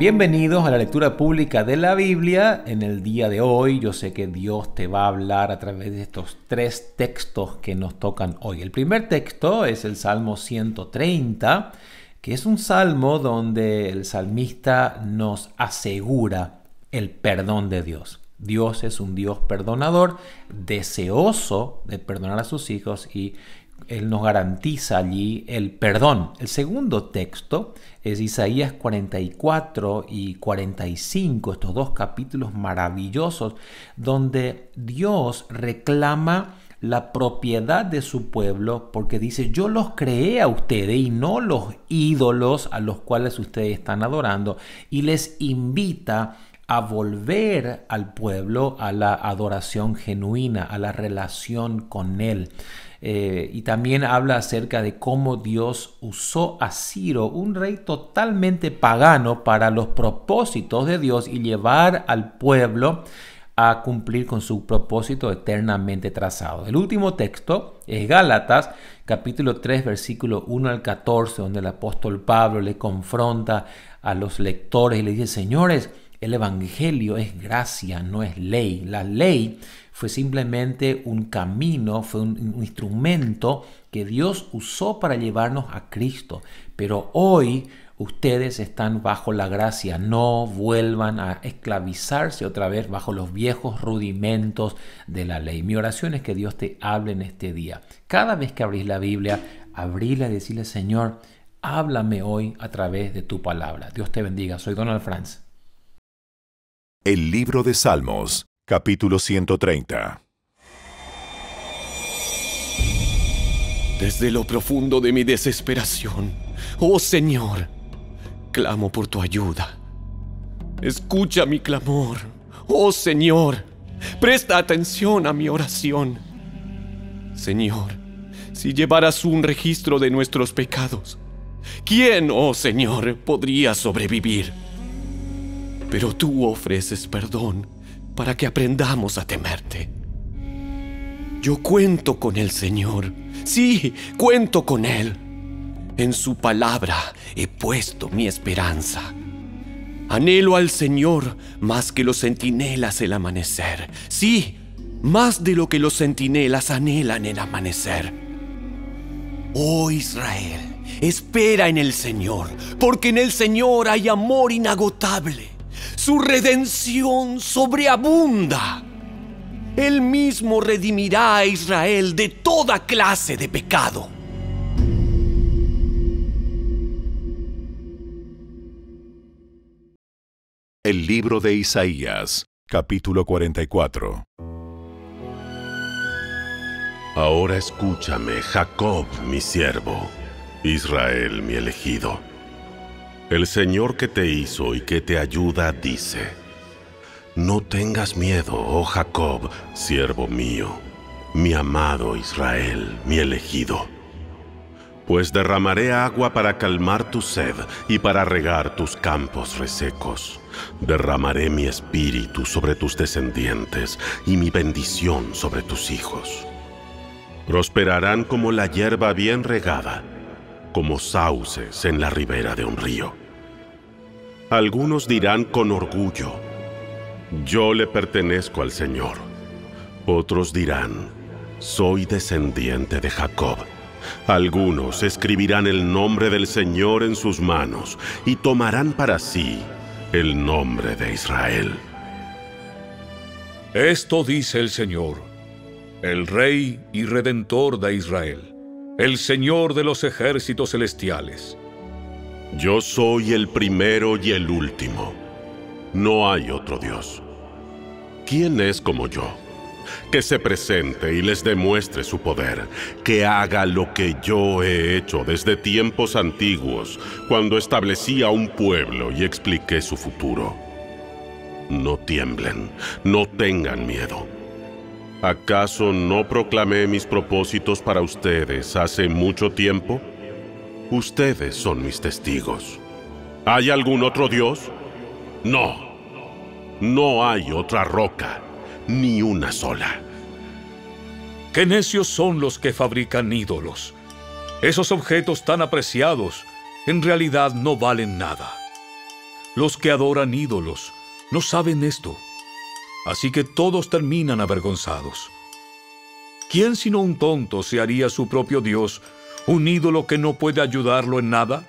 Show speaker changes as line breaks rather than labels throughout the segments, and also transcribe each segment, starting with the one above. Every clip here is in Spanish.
Bienvenidos a la lectura pública de la Biblia. En el día de hoy yo sé que Dios te va a hablar a través de estos tres textos que nos tocan hoy. El primer texto es el Salmo 130, que es un salmo donde el salmista nos asegura el perdón de Dios. Dios es un Dios perdonador, deseoso de perdonar a sus hijos y él nos garantiza allí el perdón. El segundo texto es Isaías 44 y 45, estos dos capítulos maravillosos, donde Dios reclama la propiedad de su pueblo porque dice, yo los creé a ustedes y no los ídolos a los cuales ustedes están adorando y les invita a volver al pueblo a la adoración genuina, a la relación con Él. Eh, y también habla acerca de cómo Dios usó a Ciro, un rey totalmente pagano, para los propósitos de Dios y llevar al pueblo a cumplir con su propósito eternamente trazado. El último texto es Gálatas, capítulo 3, versículo 1 al 14, donde el apóstol Pablo le confronta a los lectores y le dice, señores, el Evangelio es gracia, no es ley. La ley fue simplemente un camino, fue un, instrumento que Dios usó para llevarnos a Cristo. Pero hoy ustedes están bajo la gracia. No vuelvan a esclavizarse otra vez bajo los viejos rudimentos de la ley. Mi oración es que Dios te hable en este día. Cada vez que abrís la Biblia, abríla y decirle, Señor, háblame hoy a través de tu palabra. Dios te bendiga. Soy Donald Franz.
El libro de Salmos, capítulo 130.
Desde lo profundo de mi desesperación, oh Señor, clamo por tu ayuda. Escucha mi clamor, oh Señor, presta atención a mi oración. Señor, si llevaras un registro de nuestros pecados, ¿quién, oh Señor, podría sobrevivir? Pero tú ofreces perdón para que aprendamos a temerte. Yo cuento con el Señor, sí, cuento con Él. En su palabra he puesto mi esperanza. Anhelo al Señor más que los centinelas el amanecer. Sí, más de lo que los centinelas anhelan el amanecer. Oh Israel, espera en el Señor, porque en el Señor hay amor inagotable su redención sobreabunda. Él mismo redimirá a Israel de toda clase de pecado.
El libro de Isaías, capítulo 44.
Ahora escúchame, Jacob, mi siervo, Israel, mi elegido. El Señor que te hizo y que te ayuda dice, No tengas miedo, oh Jacob, siervo mío, mi amado Israel, mi elegido. Pues derramaré agua para calmar tu sed y para regar tus campos resecos. Derramaré mi espíritu sobre tus descendientes y mi bendición sobre tus hijos. Prosperarán como la hierba bien regada como sauces en la ribera de un río. Algunos dirán con orgullo, yo le pertenezco al Señor. Otros dirán, soy descendiente de Jacob. Algunos escribirán el nombre del Señor en sus manos y tomarán para sí el nombre de Israel.
Esto dice el Señor, el Rey y Redentor de Israel el Señor de los ejércitos celestiales.
Yo soy el primero y el último. No hay otro Dios. ¿Quién es como yo? Que se presente y les demuestre su poder, que haga lo que yo he hecho desde tiempos antiguos, cuando establecí a un pueblo y expliqué su futuro. No tiemblen, no tengan miedo ¿Acaso no proclamé mis propósitos para ustedes hace mucho tiempo? Ustedes son mis testigos. ¿Hay algún otro Dios? No. No hay otra roca, ni una sola.
Qué necios son los que fabrican ídolos. Esos objetos tan apreciados en realidad no valen nada. Los que adoran ídolos no saben esto. Así que todos terminan avergonzados. ¿Quién sino un tonto se haría su propio Dios, un ídolo que no puede ayudarlo en nada?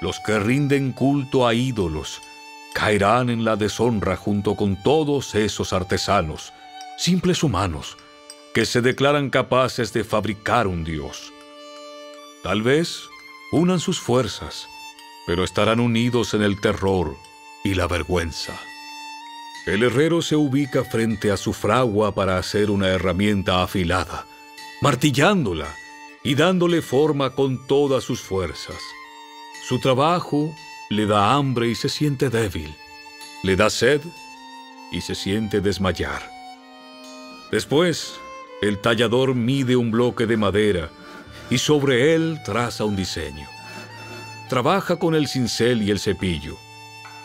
Los que rinden culto a ídolos caerán en la deshonra junto con todos esos artesanos, simples humanos, que se declaran capaces de fabricar un Dios. Tal vez unan sus fuerzas, pero estarán unidos en el terror y la vergüenza. El herrero se ubica frente a su fragua para hacer una herramienta afilada, martillándola y dándole forma con todas sus fuerzas. Su trabajo le da hambre y se siente débil, le da sed y se siente desmayar. Después, el tallador mide un bloque de madera y sobre él traza un diseño. Trabaja con el cincel y el cepillo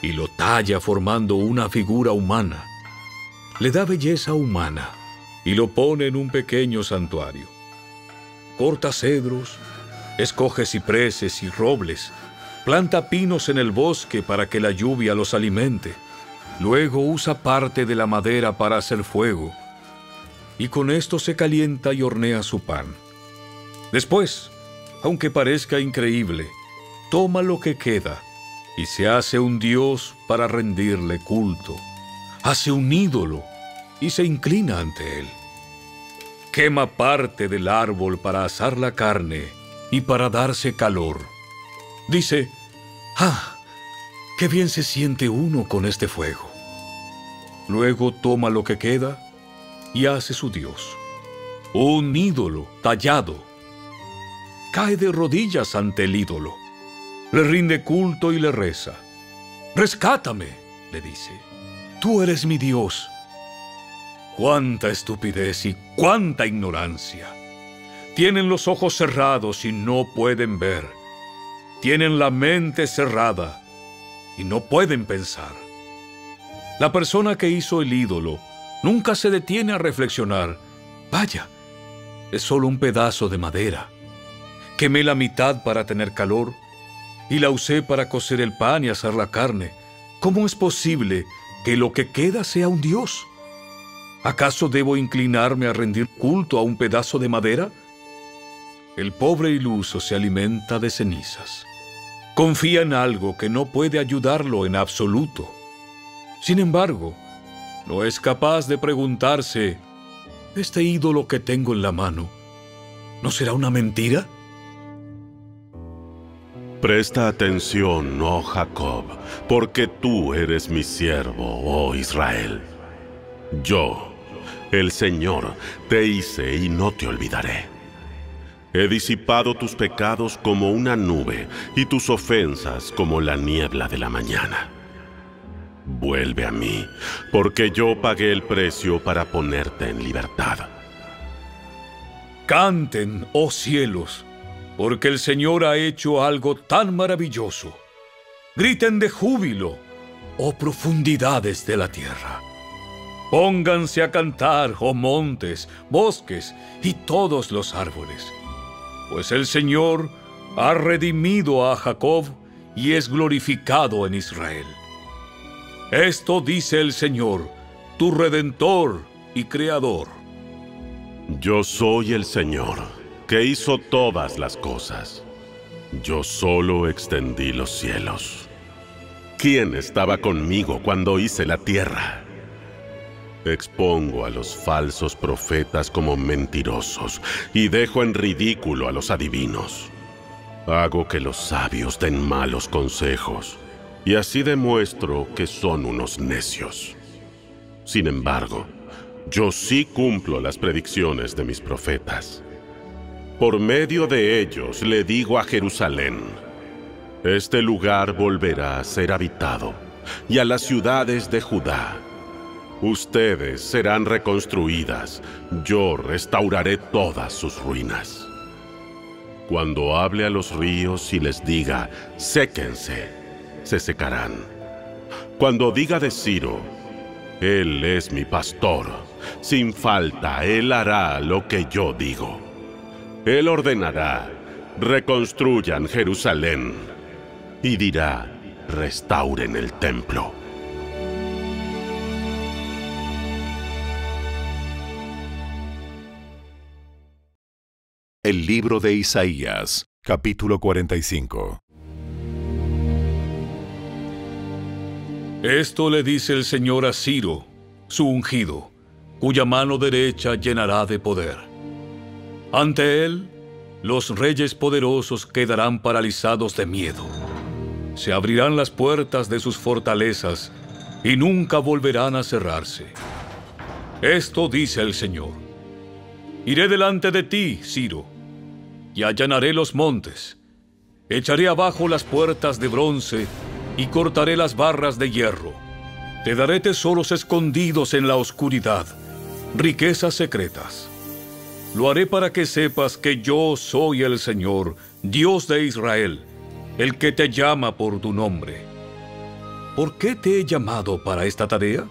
y lo talla formando una figura humana. Le da belleza humana y lo pone en un pequeño santuario. Corta cedros, escoge cipreses y robles, planta pinos en el bosque para que la lluvia los alimente. Luego usa parte de la madera para hacer fuego y con esto se calienta y hornea su pan. Después, aunque parezca increíble, toma lo que queda y se hace un dios para rendirle culto. Hace un ídolo y se inclina ante él. Quema parte del árbol para asar la carne y para darse calor. Dice, ¡ah! ¡Qué bien se siente uno con este fuego! Luego toma lo que queda y hace su Dios. Un ídolo tallado. Cae de rodillas ante el ídolo. Le rinde culto y le reza. Rescátame, le dice. Tú eres mi Dios. Cuánta estupidez y cuánta ignorancia. Tienen los ojos cerrados y no pueden ver. Tienen la mente cerrada y no pueden pensar. La persona que hizo el ídolo Nunca se detiene a reflexionar. Vaya, es solo un pedazo de madera. Quemé la mitad para tener calor y la usé para cocer el pan y asar la carne. ¿Cómo es posible que lo que queda sea un dios? ¿Acaso debo inclinarme a rendir culto a un pedazo de madera? El pobre iluso se alimenta de cenizas. Confía en algo que no puede ayudarlo en absoluto. Sin embargo, no es capaz de preguntarse, ¿este ídolo que tengo en la mano no será una mentira?
Presta atención, oh Jacob, porque tú eres mi siervo, oh Israel. Yo, el Señor, te hice y no te olvidaré. He disipado tus pecados como una nube y tus ofensas como la niebla de la mañana. Vuelve a mí, porque yo pagué el precio para ponerte en libertad.
Canten, oh cielos, porque el Señor ha hecho algo tan maravilloso. Griten de júbilo, oh profundidades de la tierra. Pónganse a cantar, oh montes, bosques y todos los árboles, pues el Señor ha redimido a Jacob y es glorificado en Israel. Esto dice el Señor, tu redentor y creador.
Yo soy el Señor, que hizo todas las cosas. Yo solo extendí los cielos. ¿Quién estaba conmigo cuando hice la tierra? Expongo a los falsos profetas como mentirosos y dejo en ridículo a los adivinos. Hago que los sabios den malos consejos y así demuestro que son unos necios. Sin embargo, yo sí cumplo las predicciones de mis profetas. Por medio de ellos le digo a Jerusalén, este lugar volverá a ser habitado, y a las ciudades de Judá. Ustedes serán reconstruidas, yo restauraré todas sus ruinas. Cuando hable a los ríos y les diga, séquense, se secarán. Cuando diga de Ciro, Él es mi pastor, sin falta Él hará lo que yo digo. Él ordenará, reconstruyan Jerusalén, y dirá, restauren el templo.
El libro de Isaías, capítulo 45.
Esto le dice el Señor a Ciro, su ungido, cuya mano derecha llenará de poder. Ante él, los reyes poderosos quedarán paralizados de miedo. Se abrirán las puertas de sus fortalezas y nunca volverán a cerrarse. Esto dice el Señor. Iré delante de ti, Ciro y allanaré los montes. Echaré abajo las puertas de bronce y cortaré las barras de hierro. Te daré tesoros escondidos en la oscuridad, riquezas secretas. Lo haré para que sepas que yo soy el Señor, Dios de Israel, el que te llama por tu nombre. ¿Por qué te he llamado para esta tarea?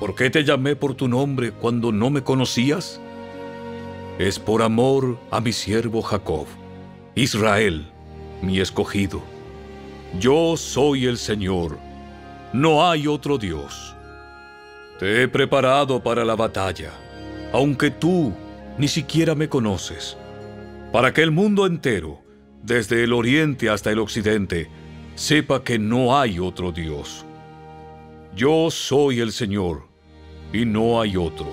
¿Por qué te llamé por tu nombre cuando no me conocías? Es por amor a mi siervo Jacob, Israel, mi escogido. Yo soy el Señor, no hay otro Dios. Te he preparado para la batalla, aunque tú ni siquiera me conoces, para que el mundo entero, desde el oriente hasta el occidente, sepa que no hay otro Dios. Yo soy el Señor, y no hay otro.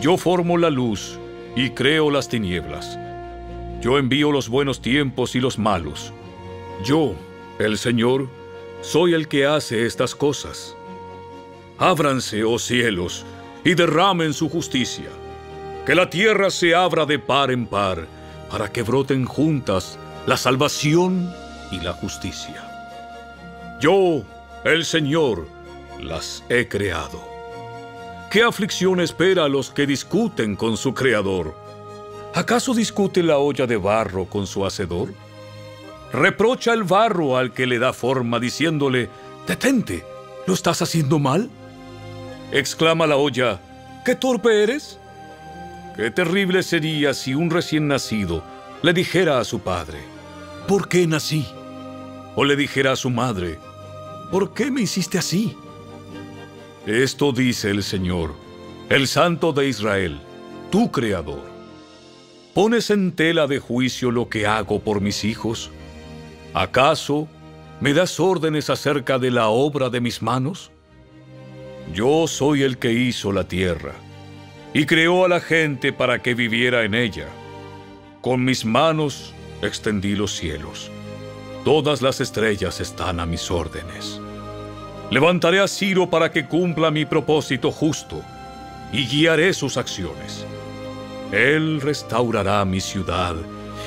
Yo formo la luz, y creo las tinieblas. Yo envío los buenos tiempos y los malos. Yo, el Señor, soy el que hace estas cosas. Ábranse, oh cielos, y derramen su justicia. Que la tierra se abra de par en par, para que broten juntas la salvación y la justicia. Yo, el Señor, las he creado. ¿Qué aflicción espera a los que discuten con su Creador? ¿Acaso discute la olla de barro con su hacedor? ¿Reprocha el barro al que le da forma diciéndole, detente, ¿lo estás haciendo mal? Exclama la olla, ¿qué torpe eres? Qué terrible sería si un recién nacido le dijera a su padre, ¿por qué nací? O le dijera a su madre, ¿por qué me hiciste así? Esto dice el Señor, el Santo de Israel, tu Creador. ¿Pones en tela de juicio lo que hago por mis hijos? ¿Acaso me das órdenes acerca de la obra de mis manos? Yo soy el que hizo la tierra y creó a la gente para que viviera en ella. Con mis manos extendí los cielos. Todas las estrellas están a mis órdenes. Levantaré a Ciro para que cumpla mi propósito justo y guiaré sus acciones. Él restaurará mi ciudad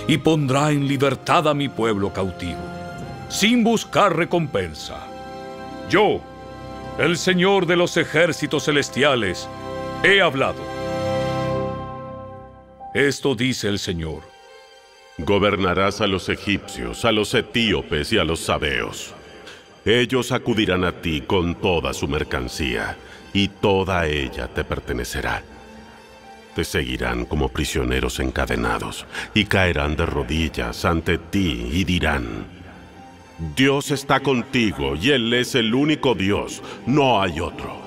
y pondrá en libertad a mi pueblo cautivo, sin buscar recompensa. Yo, el Señor de los ejércitos celestiales, he hablado. Esto dice el Señor.
Gobernarás a los egipcios, a los etíopes y a los sabeos. Ellos acudirán a ti con toda su mercancía, y toda ella te pertenecerá. Te seguirán como prisioneros encadenados, y caerán de rodillas ante ti y dirán, Dios está contigo, y Él es el único Dios, no hay otro.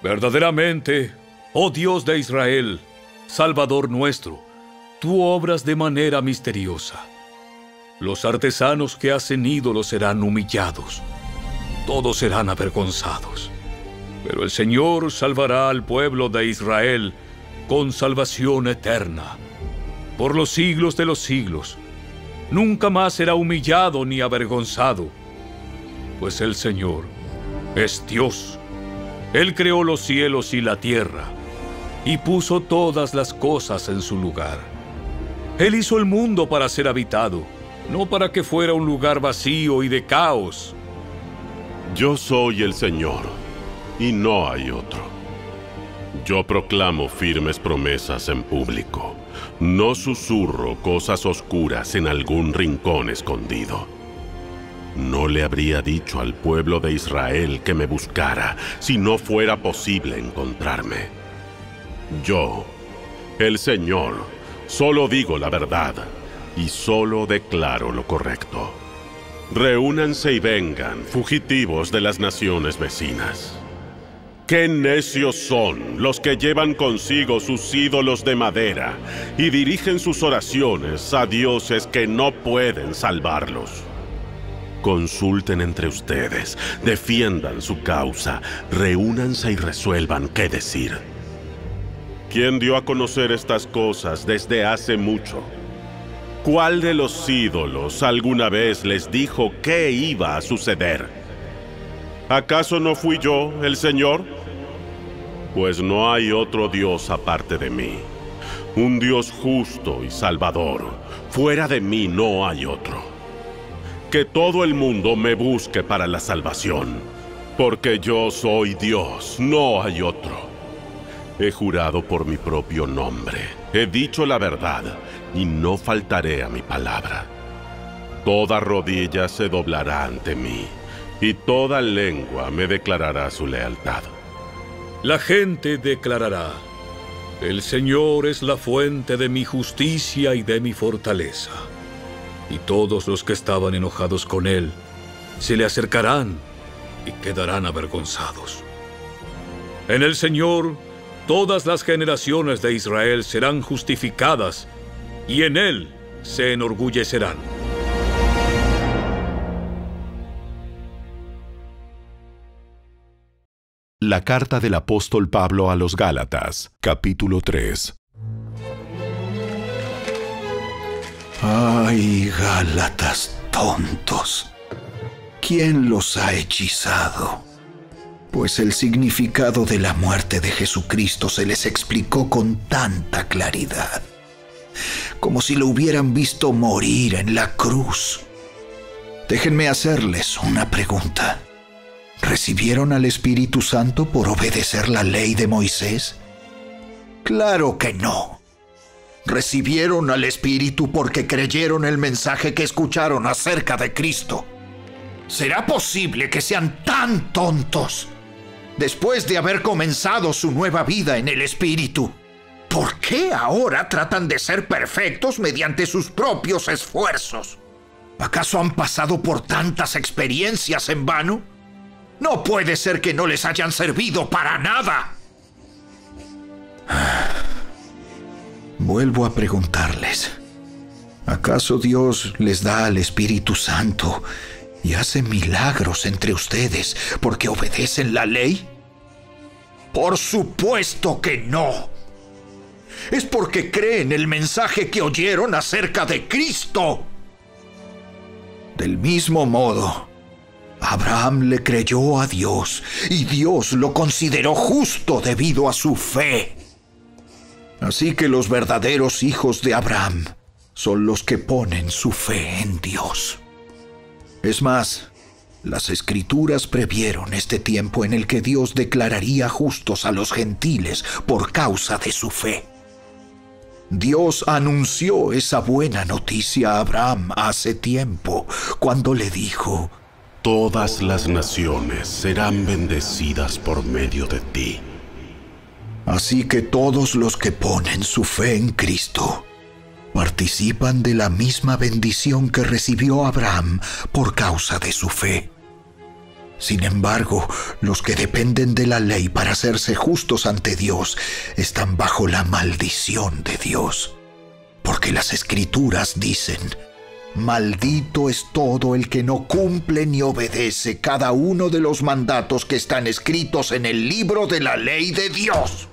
Verdaderamente, oh Dios de Israel, Salvador nuestro, tú obras de manera misteriosa. Los artesanos que hacen ídolos serán humillados. Todos serán avergonzados. Pero el Señor salvará al pueblo de Israel con salvación eterna. Por los siglos de los siglos. Nunca más será humillado ni avergonzado. Pues el Señor es Dios. Él creó los cielos y la tierra y puso todas las cosas en su lugar. Él hizo el mundo para ser habitado no para que fuera un lugar vacío y de caos.
Yo soy el Señor, y no hay otro. Yo proclamo firmes promesas en público. No susurro cosas oscuras en algún rincón escondido. No le habría dicho al pueblo de Israel que me buscara si no fuera posible encontrarme. Yo, el Señor, solo digo la verdad y solo declaro lo correcto. Reúnanse y vengan, fugitivos de las naciones vecinas. Qué necios son los que llevan consigo sus ídolos de madera y dirigen sus oraciones a dioses que no pueden salvarlos. Consulten entre ustedes, defiendan su causa, reúnanse y resuelvan qué decir. ¿Quién dio a conocer estas cosas desde hace mucho? ¿Cuál de los ídolos alguna vez les dijo qué iba a suceder? ¿Acaso no fui yo, el Señor? Pues no hay otro Dios aparte de mí, un Dios justo y salvador. Fuera de mí no hay otro que todo el mundo me busque para la salvación, porque yo soy Dios, no hay otro. He jurado por mi propio nombre, he dicho la verdad y no faltaré a mi palabra. Toda rodilla se doblará ante mí y toda lengua me declarará su lealtad.
La gente declarará, el Señor es la fuente de mi justicia y de mi fortaleza y todos los que estaban enojados con él se le acercarán y quedarán avergonzados. En el Señor todas las generaciones de Israel serán justificadas y en él se enorgullecerán.
La carta del apóstol Pablo a los Gálatas, capítulo 3.
Ay, Gálatas tontos. ¿Quién los ha hechizado? Pues el significado de la muerte de Jesucristo se les explicó con tanta claridad, como si lo hubieran visto morir en la cruz. Déjenme hacerles una pregunta. ¿Recibieron al Espíritu Santo por obedecer la ley de Moisés? Claro que no recibieron al Espíritu porque creyeron el mensaje que escucharon acerca de Cristo. ¿Será posible que sean tan tontos después de haber comenzado su nueva vida en el Espíritu? ¿Por qué ahora tratan de ser perfectos mediante sus propios esfuerzos? ¿Acaso han pasado por tantas experiencias en vano? No puede ser que no les hayan servido para nada. Vuelvo a preguntarles, ¿acaso Dios les da al Espíritu Santo y hace milagros entre ustedes porque obedecen la ley? Por supuesto que no. Es porque creen el mensaje que oyeron acerca de Cristo. Del mismo modo, Abraham le creyó a Dios y Dios lo consideró justo debido a su fe. Así que los verdaderos hijos de Abraham son los que ponen su fe en Dios. Es más, las escrituras previeron este tiempo en el que Dios declararía justos a los gentiles por causa de su fe. Dios anunció esa buena noticia a Abraham hace tiempo, cuando le dijo,
Todas las naciones serán bendecidas por medio de ti.
Así que todos los que ponen su fe en Cristo participan de la misma bendición que recibió Abraham por causa de su fe. Sin embargo, los que dependen de la ley para hacerse justos ante Dios están bajo la maldición de Dios. Porque las escrituras dicen, Maldito es todo el que no cumple ni obedece cada uno de los mandatos que están escritos en el libro de la ley de Dios.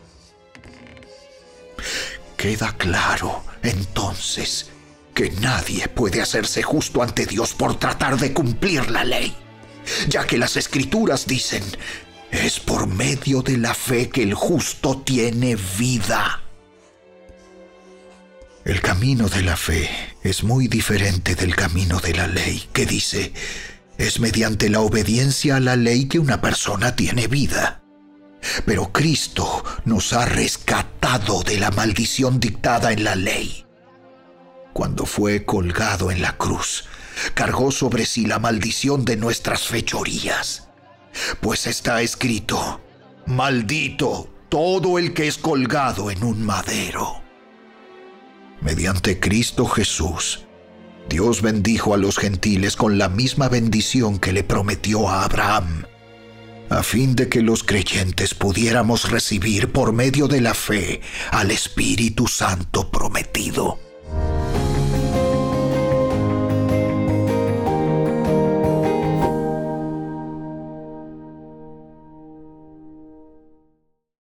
Queda claro, entonces, que nadie puede hacerse justo ante Dios por tratar de cumplir la ley, ya que las escrituras dicen, es por medio de la fe que el justo tiene vida. El camino de la fe es muy diferente del camino de la ley, que dice, es mediante la obediencia a la ley que una persona tiene vida. Pero Cristo nos ha rescatado de la maldición dictada en la ley. Cuando fue colgado en la cruz, cargó sobre sí la maldición de nuestras fechorías. Pues está escrito, maldito todo el que es colgado en un madero. Mediante Cristo Jesús, Dios bendijo a los gentiles con la misma bendición que le prometió a Abraham, a fin de que los creyentes pudiéramos recibir por medio de la fe al Espíritu Santo prometido.